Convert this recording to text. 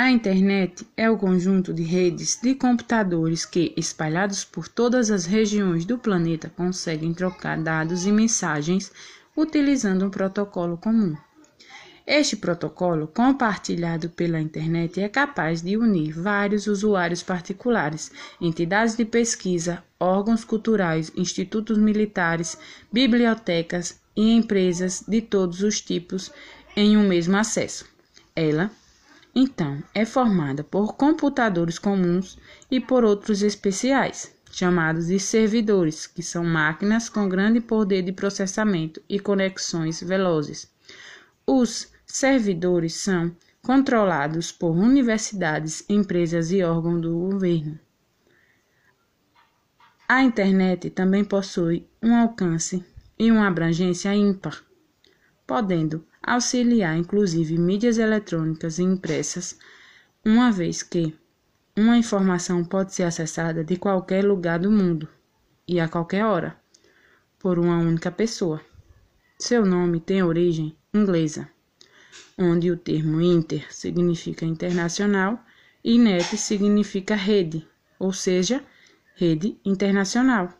A internet é o conjunto de redes de computadores que, espalhados por todas as regiões do planeta, conseguem trocar dados e mensagens utilizando um protocolo comum. Este protocolo, compartilhado pela internet, é capaz de unir vários usuários particulares, entidades de pesquisa, órgãos culturais, institutos militares, bibliotecas e empresas de todos os tipos em um mesmo acesso. Ela então, é formada por computadores comuns e por outros especiais, chamados de servidores, que são máquinas com grande poder de processamento e conexões velozes. Os servidores são controlados por universidades, empresas e órgãos do governo. A internet também possui um alcance e uma abrangência ímpar, podendo auxiliar inclusive mídias eletrônicas e impressas, uma vez que uma informação pode ser acessada de qualquer lugar do mundo e a qualquer hora, por uma única pessoa. Seu nome tem origem inglesa, onde o termo inter significa internacional e net significa rede, ou seja, rede internacional.